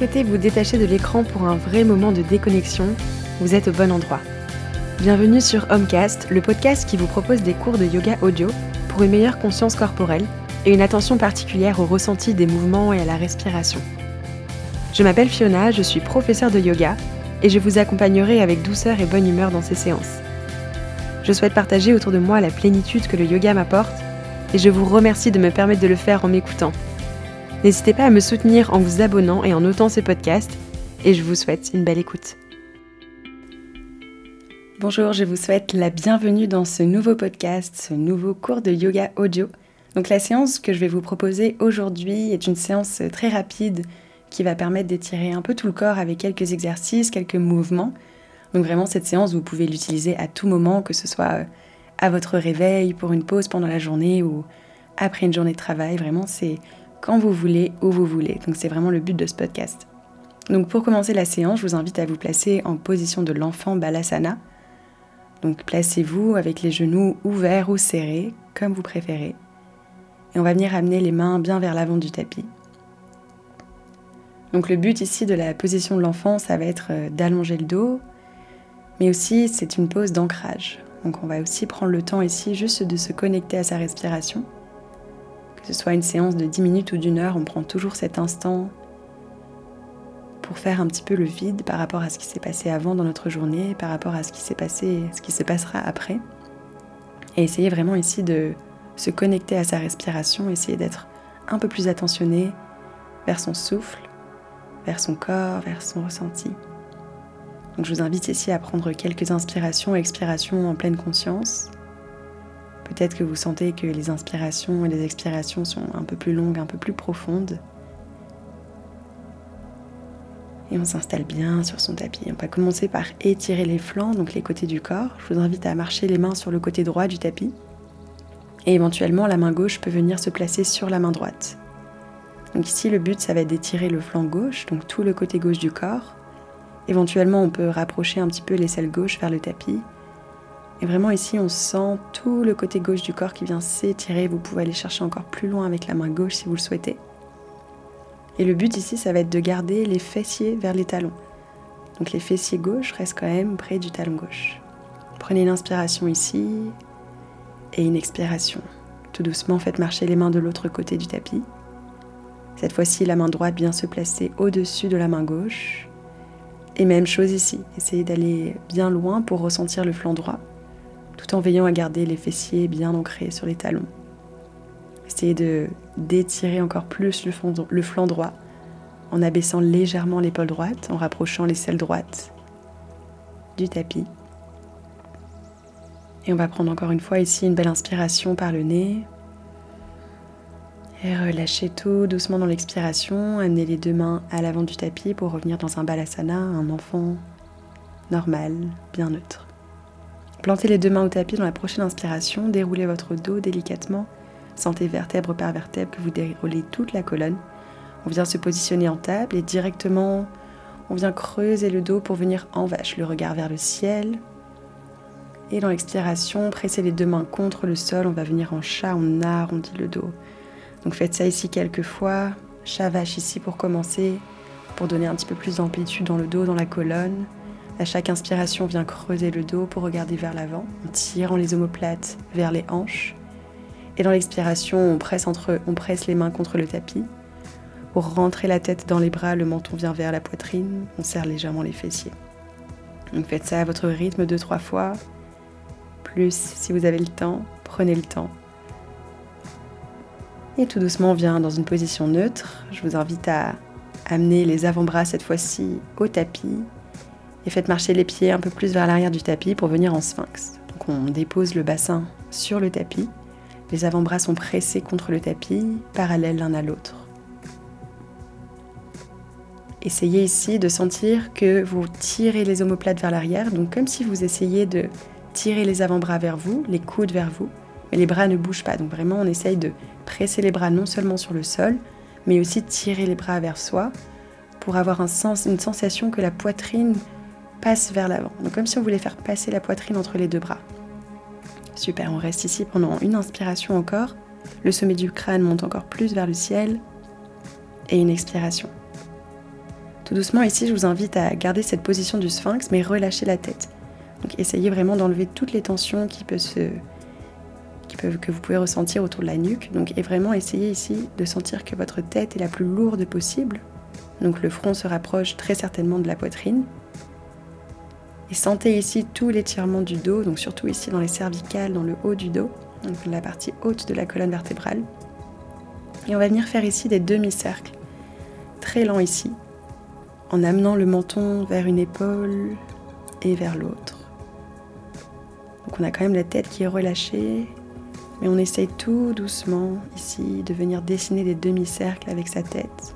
souhaitez vous détacher de l'écran pour un vrai moment de déconnexion, vous êtes au bon endroit. Bienvenue sur Homecast, le podcast qui vous propose des cours de yoga audio pour une meilleure conscience corporelle et une attention particulière au ressenti des mouvements et à la respiration. Je m'appelle Fiona, je suis professeure de yoga et je vous accompagnerai avec douceur et bonne humeur dans ces séances. Je souhaite partager autour de moi la plénitude que le yoga m'apporte et je vous remercie de me permettre de le faire en m'écoutant. N'hésitez pas à me soutenir en vous abonnant et en notant ces podcasts et je vous souhaite une belle écoute. Bonjour, je vous souhaite la bienvenue dans ce nouveau podcast, ce nouveau cours de yoga audio. Donc la séance que je vais vous proposer aujourd'hui est une séance très rapide qui va permettre d'étirer un peu tout le corps avec quelques exercices, quelques mouvements. Donc vraiment cette séance, vous pouvez l'utiliser à tout moment, que ce soit euh, à votre réveil, pour une pause pendant la journée ou après une journée de travail. Vraiment, c'est quand vous voulez, où vous voulez. Donc c'est vraiment le but de ce podcast. Donc pour commencer la séance, je vous invite à vous placer en position de l'enfant Balasana. Donc placez-vous avec les genoux ouverts ou serrés, comme vous préférez. Et on va venir amener les mains bien vers l'avant du tapis. Donc le but ici de la position de l'enfant, ça va être euh, d'allonger le dos, mais aussi c'est une pause d'ancrage. Donc on va aussi prendre le temps ici juste de se connecter à sa respiration. Que ce soit une séance de 10 minutes ou d'une heure, on prend toujours cet instant pour faire un petit peu le vide par rapport à ce qui s'est passé avant dans notre journée, par rapport à ce qui s'est passé, ce qui se passera après. Et essayer vraiment ici de se connecter à sa respiration, essayer d'être un peu plus attentionné vers son souffle, vers son corps, vers son ressenti. Donc je vous invite ici à prendre quelques inspirations expirations en pleine conscience. Peut-être que vous sentez que les inspirations et les expirations sont un peu plus longues, un peu plus profondes. Et on s'installe bien sur son tapis. On va commencer par étirer les flancs, donc les côtés du corps. Je vous invite à marcher les mains sur le côté droit du tapis. Et éventuellement, la main gauche peut venir se placer sur la main droite. Donc ici, le but, ça va être d'étirer le flanc gauche, donc tout le côté gauche du corps. Éventuellement, on peut rapprocher un petit peu l'aisselle gauche vers le tapis. Et vraiment ici, on sent tout le côté gauche du corps qui vient s'étirer. Vous pouvez aller chercher encore plus loin avec la main gauche si vous le souhaitez. Et le but ici, ça va être de garder les fessiers vers les talons. Donc les fessiers gauche restent quand même près du talon gauche. Prenez l'inspiration ici et une expiration. Tout doucement, faites marcher les mains de l'autre côté du tapis. Cette fois-ci, la main droite vient se placer au-dessus de la main gauche. Et même chose ici, essayez d'aller bien loin pour ressentir le flanc droit, tout en veillant à garder les fessiers bien ancrés sur les talons. Essayez de d'étirer encore plus le, flanc droit en abaissant légèrement l'épaule droite, en rapprochant l'aisselle droite du tapis. Et on va prendre encore une fois ici une belle inspiration par le nez. Et relâchez tout doucement dans l'expiration. Amenez les deux mains à l'avant du tapis pour revenir dans un balasana, un enfant normal, bien neutre. Plantez les deux mains au tapis dans la prochaine inspiration. Déroulez votre dos délicatement. Sentez vertèbre par vertèbre que vous déroulez toute la colonne. On vient se positionner en table et directement on vient creuser le dos pour venir en vache, le regard vers le ciel. Et dans l'expiration, pressez les deux mains contre le sol. On va venir en chat, on arrondit le dos. Donc faites ça ici quelques fois. Chavache ici pour commencer, pour donner un petit peu plus d'amplitude dans le dos, dans la colonne. À chaque inspiration, on vient creuser le dos pour regarder vers l'avant, en tirant les omoplates vers les hanches. Et dans l'expiration, on presse, entre, on presse les mains contre le tapis. Pour rentrer la tête dans les bras, le menton vient vers la poitrine, on serre légèrement les fessiers. Donc faites ça à votre rythme deux, trois fois. Plus si vous avez le temps, prenez le temps. Et tout doucement, on vient dans une position neutre. Je vous invite à amener les avant-bras cette fois-ci au tapis et faites marcher les pieds un peu plus vers l'arrière du tapis pour venir en sphinx. Donc on dépose le bassin sur le tapis. Les avant-bras sont pressés contre le tapis, parallèles l'un à l'autre. Essayez ici de sentir que vous tirez les omoplates vers l'arrière, donc comme si vous essayiez de tirer les avant-bras vers vous, les coudes vers vous, mais les bras ne bougent pas. Donc vraiment, on essaye de presser les bras non seulement sur le sol, mais aussi tirer les bras vers soi pour avoir une sensation que la poitrine passe vers l'avant. Comme si on voulait faire passer la poitrine entre les deux bras. Super, on reste ici pendant une inspiration encore. Le sommet du crâne monte encore plus vers le ciel. Et une expiration. Tout doucement ici, je vous invite à garder cette position du sphinx, mais relâcher la tête. Essayez vraiment d'enlever toutes les tensions qui peuvent, que vous pouvez ressentir autour de la nuque. Donc, et vraiment essayez ici de sentir que votre tête est la plus lourde possible. Donc le front se rapproche très certainement de la poitrine. Et sentez ici tout l'étirement du dos, donc surtout ici dans les cervicales, dans le haut du dos, donc la partie haute de la colonne vertébrale. Et on va venir faire ici des demi-cercles, très lents ici, en amenant le menton vers une épaule et vers l'autre. Donc on a quand même la tête qui est relâchée, mais on essaye tout doucement ici de venir dessiner des demi-cercles avec sa tête.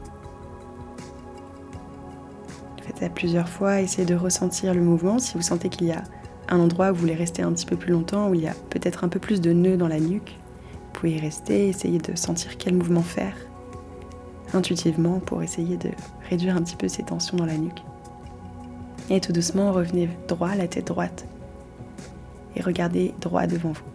Faites-ça plusieurs fois, essayez de ressentir le mouvement. Si vous sentez qu'il y a un endroit où vous voulez rester un petit peu plus longtemps, où il y a peut-être un peu plus de nœuds dans la nuque, vous pouvez y rester, essayer de sentir quel mouvement faire intuitivement pour essayer de réduire un petit peu ces tensions dans la nuque. Et tout doucement, revenez droit, la tête droite, et regardez droit devant vous.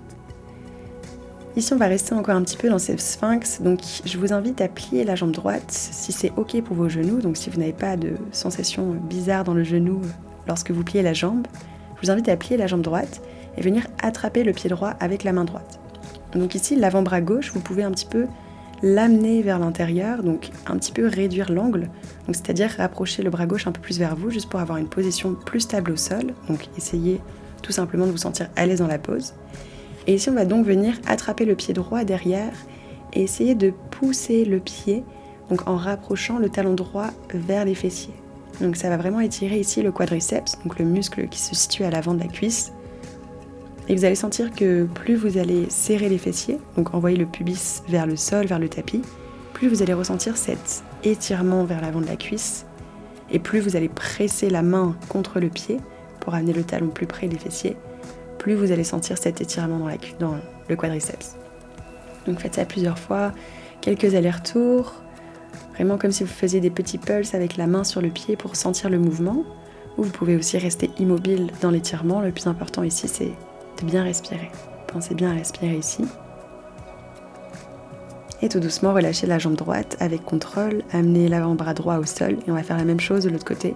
Ici, on va rester encore un petit peu dans cette sphinx. Donc, je vous invite à plier la jambe droite si c'est OK pour vos genoux. Donc, si vous n'avez pas de sensation bizarre dans le genou lorsque vous pliez la jambe, je vous invite à plier la jambe droite et venir attraper le pied droit avec la main droite. Donc ici, l'avant-bras gauche, vous pouvez un petit peu l'amener vers l'intérieur, donc un petit peu réduire l'angle, c'est-à-dire rapprocher le bras gauche un peu plus vers vous, juste pour avoir une position plus stable au sol. Donc essayez tout simplement de vous sentir à l'aise dans la pose. Et ici, on va donc venir attraper le pied droit derrière et essayer de pousser le pied, donc en rapprochant le talon droit vers les fessiers. Donc ça va vraiment étirer ici le quadriceps, donc le muscle qui se situe à l'avant de la cuisse. Et vous allez sentir que plus vous allez serrer les fessiers, donc envoyer le pubis vers le sol, vers le tapis, plus vous allez ressentir cet étirement vers l'avant de la cuisse, et plus vous allez presser la main contre le pied pour amener le talon plus près des fessiers, plus vous allez sentir cet étirement dans, dans le quadriceps. Donc faites ça plusieurs fois, quelques allers-retours, vraiment comme si vous faisiez des petits pulses avec la main sur le pied pour sentir le mouvement. Ou vous pouvez aussi rester immobile dans l'étirement. Le plus important ici, c'est de bien respirer. Pensez bien à respirer ici. Et tout doucement, relâchez la jambe droite avec contrôle. Amenez l'avant-bras droit au sol. Et on va faire la même chose de l'autre côté.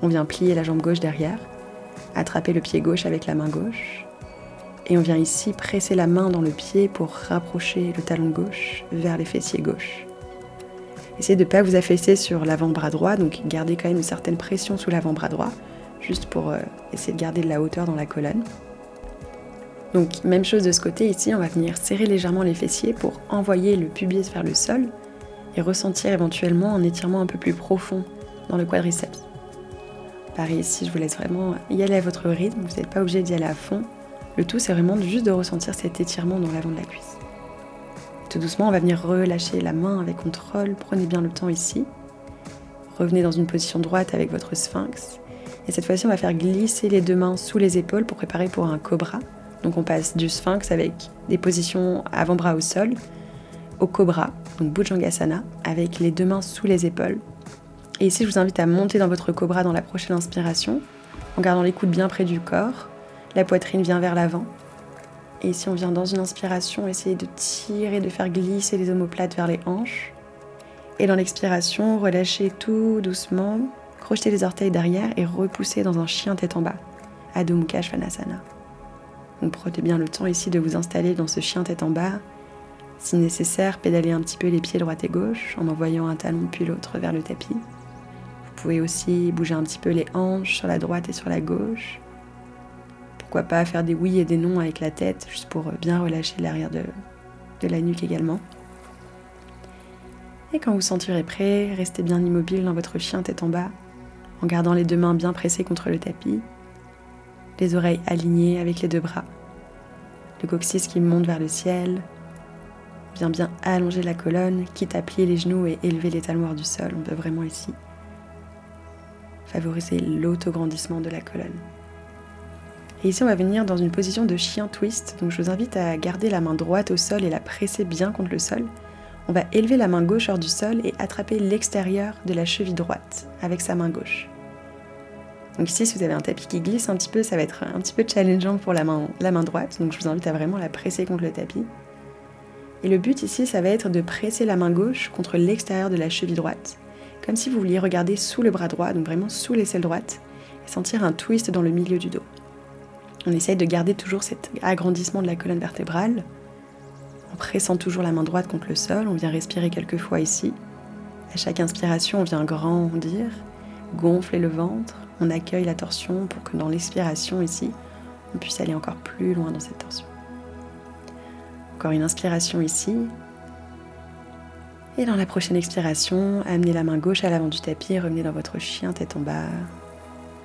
On vient plier la jambe gauche derrière. Attraper le pied gauche avec la main gauche. Et on vient ici presser la main dans le pied pour rapprocher le talon gauche vers les fessiers gauche. Essayez de ne pas vous affaisser sur l'avant-bras droit, donc gardez quand même une certaine pression sous l'avant-bras droit, juste pour euh, essayer de garder de la hauteur dans la colonne. Donc même chose de ce côté, ici on va venir serrer légèrement les fessiers pour envoyer le pubis vers le sol et ressentir éventuellement un étirement un peu plus profond dans le quadriceps. Pareil ici, je vous laisse vraiment y aller à votre rythme, vous n'êtes pas obligé d'y aller à fond. Le tout c'est vraiment juste de ressentir cet étirement dans l'avant de la cuisse. Tout doucement, on va venir relâcher la main avec contrôle. Prenez bien le temps ici. Revenez dans une position droite avec votre sphinx. Et cette fois-ci, on va faire glisser les deux mains sous les épaules pour préparer pour un cobra. Donc on passe du sphinx avec des positions avant-bras au sol au cobra, donc Bhujangasana, avec les deux mains sous les épaules. Et ici, je vous invite à monter dans votre cobra dans la prochaine inspiration, en gardant les coudes bien près du corps. La poitrine vient vers l'avant. Et ici, on vient dans une inspiration, essayer de tirer, de faire glisser les omoplates vers les hanches. Et dans l'expiration, relâchez tout doucement, crochetez les orteils derrière et repoussez dans un chien tête en bas, Adho Mukha Svanasana. Donc prenez bien le temps ici de vous installer dans ce chien tête en bas. Si nécessaire, pédalez un petit peu les pieds droite et gauche en envoyant un talon puis l'autre vers le tapis. Vous pouvez aussi bouger un petit peu les hanches sur la droite et sur la gauche pourquoi pas faire des oui et des non avec la tête, juste pour bien relâcher l'arrière de, de la nuque également. Et quand vous sentirez prêt, restez bien immobile dans votre chien tête en bas, en gardant les deux mains bien pressées contre le tapis, les oreilles alignées avec les deux bras, le coccyx qui monte vers le ciel, bien bien allonger la colonne, quitte à plier les genoux et élever les talons du sol. On peut vraiment ici favoriser l'autograndissement de la colonne. Et ici, on va venir dans une position de chien twist. Donc, je vous invite à garder la main droite au sol et la presser bien contre le sol. On va élever la main gauche hors du sol et attraper l'extérieur de la cheville droite avec sa main gauche. Donc ici, si vous avez un tapis qui glisse un petit peu, ça va être un petit peu challengeant pour la main, la main droite. Donc je vous invite à vraiment la presser contre le tapis. Et le but ici, ça va être de presser la main gauche contre l'extérieur de la cheville droite comme si vous vouliez regarder sous le bras droit, donc vraiment sous l'aisselle droite, et sentir un twist dans le milieu du dos. On essaye de garder toujours cet agrandissement de la colonne vertébrale, en pressant toujours la main droite contre le sol. On vient respirer quelques fois ici. À chaque inspiration, on vient grandir, gonfler le ventre. On accueille la torsion pour que dans l'expiration ici, on puisse aller encore plus loin dans cette torsion. Encore une inspiration ici. Et dans la prochaine expiration, amenez la main gauche à l'avant du tapis et revenez dans votre chien tête en bas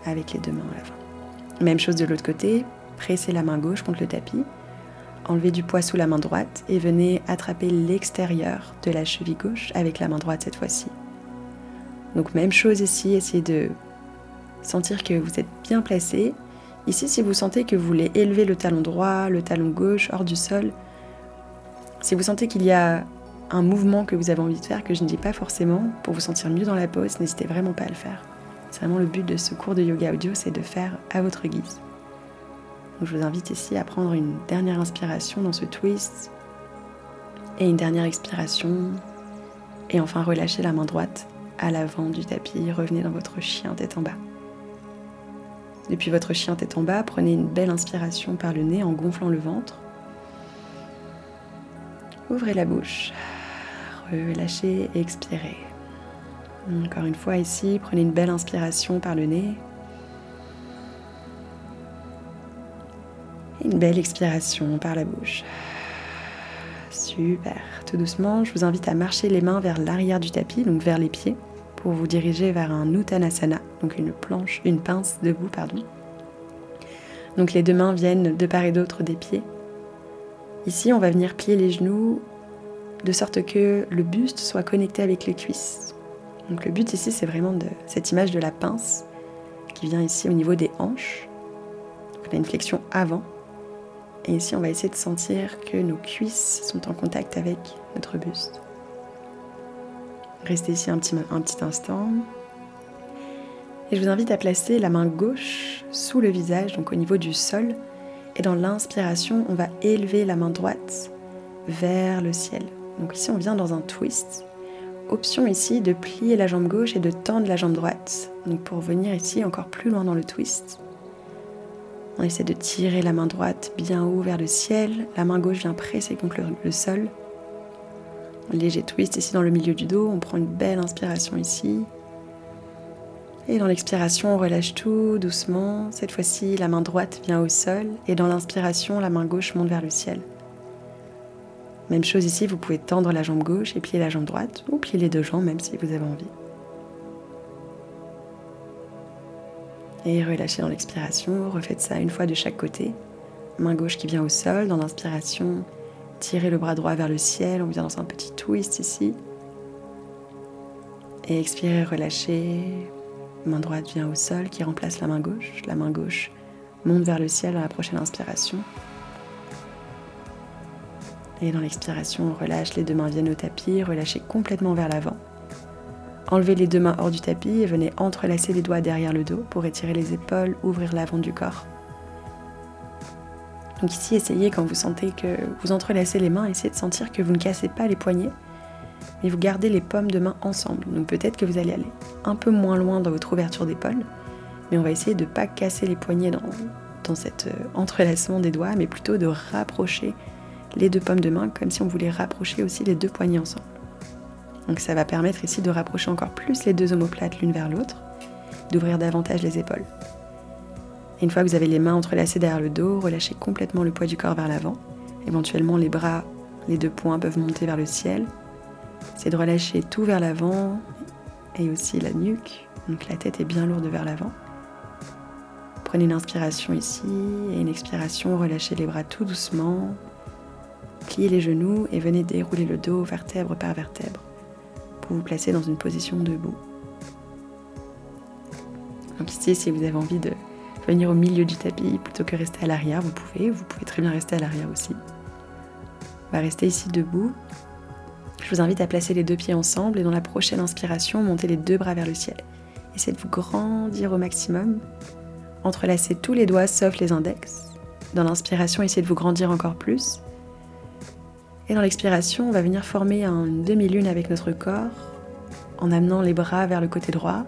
avec les deux mains à l'avant. Même chose de l'autre côté, pressez la main gauche contre le tapis, enlevez du poids sous la main droite et venez attraper l'extérieur de la cheville gauche avec la main droite cette fois-ci. Donc même chose ici, essayez de sentir que vous êtes bien placé. Ici, si vous sentez que vous voulez élever le talon droit, le talon gauche hors du sol, si vous sentez qu'il y a un mouvement que vous avez envie de faire, que je ne dis pas forcément, pour vous sentir mieux dans la pose, n'hésitez vraiment pas à le faire. C'est vraiment le but de ce cours de yoga audio, c'est de faire à votre guise. je vous invite ici à prendre une dernière inspiration dans ce twist et une dernière expiration. Et enfin relâcher la main droite à l'avant du tapis. Revenez dans votre chien tête en bas. Depuis votre chien tête en bas, prenez une belle inspiration par le nez en gonflant le ventre. Ouvrez la bouche. Relâchez et expirez. Encore une fois ici, prenez une belle inspiration par le nez. Une belle expiration par la bouche. Super. Tout doucement, je vous invite à marcher les mains vers l'arrière du tapis, donc vers les pieds, pour vous diriger vers un Uttanasana, donc une planche, une pince debout, pardon. Donc les deux mains viennent de part et d'autre des pieds. Ici, on va venir plier les genoux de sorte que le buste soit connecté avec les cuisses. Donc le but ici, c'est vraiment de cette image de la pince qui vient ici au niveau des hanches. on a une flexion avant. Et ici, on va essayer de sentir que nos cuisses sont en contact avec notre buste. Restez ici un petit, un petit instant. Et je vous invite à placer la main gauche sous le visage, donc au niveau du sol. Et dans l'inspiration, on va élever la main droite vers le ciel. Donc ici, on vient dans un twist option ici de plier la jambe gauche et de tendre la jambe droite. Donc pour venir ici encore plus loin dans le twist. On essaie de tirer la main droite bien haut vers le ciel. La main gauche vient presser contre le, sol. léger twist ici dans le milieu du dos. On prend une belle inspiration ici. Et dans l'expiration, on relâche tout doucement. Cette fois-ci, la main droite vient au sol. Et dans l'inspiration, la main gauche monte vers le ciel. Même chose ici, vous pouvez tendre la jambe gauche et plier la jambe droite, ou plier les deux jambes même si vous avez envie. Et relâchez dans l'expiration, refaites ça une fois de chaque côté. Main gauche qui vient au sol, dans l'inspiration, tirez le bras droit vers le ciel, on vient dans un petit twist ici. Et expirez, relâchez. Main droite vient au sol qui remplace la main gauche. La main gauche monte vers le ciel dans la prochaine inspiration. Et dans l'expiration, on relâche, les deux mains viennent au tapis, relâchez complètement vers l'avant. Enlevez les deux mains hors du tapis et venez entrelacer les doigts derrière le dos pour étirer les épaules, ouvrir l'avant du corps. Donc ici, essayez quand vous sentez que vous entrelacez les mains, essayez de sentir que vous ne cassez pas les poignets, mais vous gardez les paumes de main ensemble. Donc peut-être que vous allez aller un peu moins loin dans votre ouverture d'épaule, mais on va essayer de ne pas casser les poignets dans, dans cet euh, entrelacement des doigts, mais plutôt de rapprocher les deux pommes de main comme si on voulait rapprocher aussi les deux poignets ensemble. Donc ça va permettre ici de rapprocher encore plus les deux omoplates l'une vers l'autre, d'ouvrir davantage les épaules. Une fois que vous avez les mains entrelacées derrière le dos, relâchez complètement le poids du corps vers l'avant. Éventuellement les bras, les deux poings peuvent monter vers le ciel. C'est de relâcher tout vers l'avant et aussi la nuque. Donc la tête est bien lourde vers l'avant. Prenez une inspiration ici et une expiration, relâchez les bras tout doucement, Pliez les genoux et venez dérouler le dos vertèbre par vertèbre pour vous placer dans une position debout. Donc ici, si vous avez envie de venir au milieu du tapis plutôt que rester à l'arrière, vous pouvez. Vous pouvez très bien rester à l'arrière aussi. On va rester ici debout. Je vous invite à placer les deux pieds ensemble et dans la prochaine inspiration, montez les deux bras vers le ciel. Essayez de vous grandir au maximum. Entrelacez tous les doigts sauf les index. Dans l'inspiration, essayez de vous grandir encore plus. Et dans l'expiration, on va venir former une demi-lune avec notre corps. en amenant les bras vers le côté droit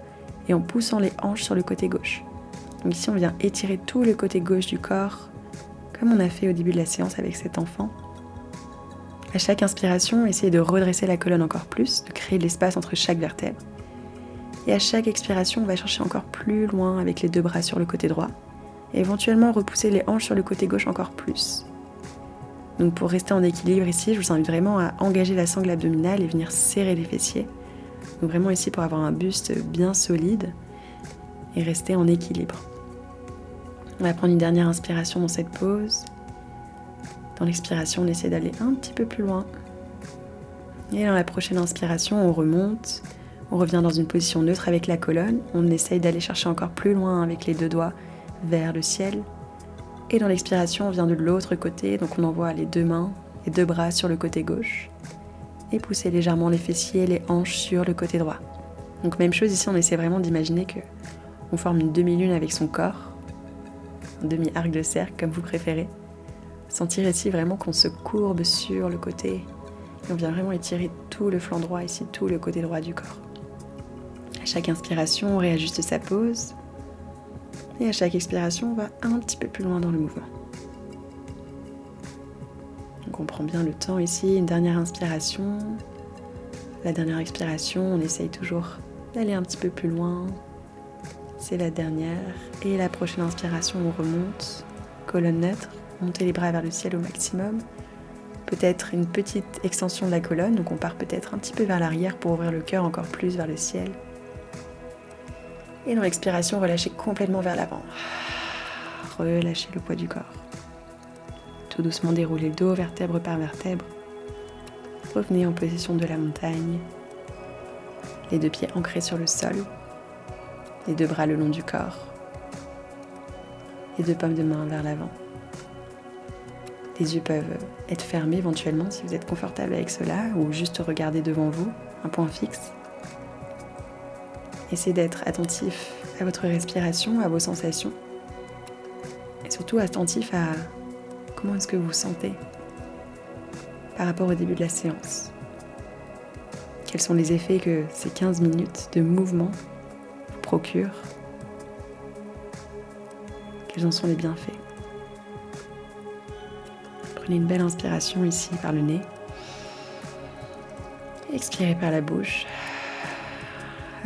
et en poussant les hanches sur le côté gauche. Donc ici, on vient étirer tout le côté gauche du corps, comme on a fait au début de la séance avec cet enfant. À chaque inspiration, essayez de redresser la colonne encore plus, de créer de l'espace entre chaque vertèbre. Et à chaque expiration, on va chercher encore plus loin avec les deux bras sur le côté droit. Et éventuellement repousser les hanches sur le côté gauche encore plus. Donc pour rester en équilibre ici, je vous invite vraiment à engager la sangle abdominale et venir serrer les fessiers. Donc vraiment ici pour avoir un buste bien solide et rester en équilibre. On va prendre une dernière inspiration dans cette pause. Dans l'expiration, on essaie d'aller un petit peu plus loin. Et dans la prochaine inspiration, on remonte. On revient dans une position neutre avec la colonne. On essaye d'aller chercher encore plus loin avec les deux doigts vers le ciel. Et dans l'expiration, on vient de l'autre côté. Donc on envoie les deux mains et deux bras sur le côté gauche. Et pousser légèrement les fessiers et les hanches sur le côté droit. Donc même chose ici, on essaie vraiment d'imaginer que on forme une demi-lune avec son corps. Un demi-arc de cercle comme vous préférez. Sentir ici vraiment qu'on se courbe sur le côté. Et on vient vraiment étirer tout le flanc droit ici, tout le côté droit du corps. À chaque inspiration, on réajuste sa pose. Et à chaque expiration, on va un petit peu plus loin dans le mouvement. On prend bien le temps ici, une dernière inspiration. La dernière expiration, on essaye toujours d'aller un petit peu plus loin. C'est la dernière. Et la prochaine inspiration, on remonte, colonne neutre monter les bras vers le ciel au maximum. Peut-être une petite extension de la colonne, donc on part peut-être un petit peu vers l'arrière pour ouvrir le cœur encore plus vers le ciel. Et dans l'expiration, relâchez complètement vers l'avant. Relâchez le poids du corps. Tout doucement déroulez le dos vertèbre par vertèbre. Revenez en position de la montagne. Les deux pieds ancrés sur le sol. Les deux bras le long du corps. Les deux pommes de main vers l'avant. Les yeux peuvent être fermés éventuellement si vous êtes confortable avec cela ou juste regarder devant vous, un point fixe. Essayez d'être attentif à votre respiration, à vos sensations et surtout attentif à comment est-ce que vous vous sentez par rapport au début de la séance. Quels sont les effets que ces 15 minutes de mouvement vous procurent? Quels en sont les bienfaits? Prenez une belle inspiration ici par le nez. Expirez par la bouche.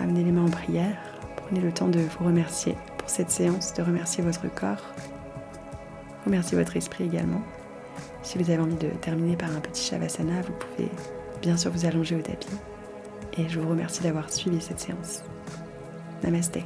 Amenez les mains en prière. Prenez le temps de vous remercier pour cette séance, de remercier votre corps. Remerciez votre esprit également. Si vous avez envie de terminer par un petit shavasana, vous pouvez bien sûr vous allonger au tapis. Et je vous remercie d'avoir suivi cette séance. Namasté.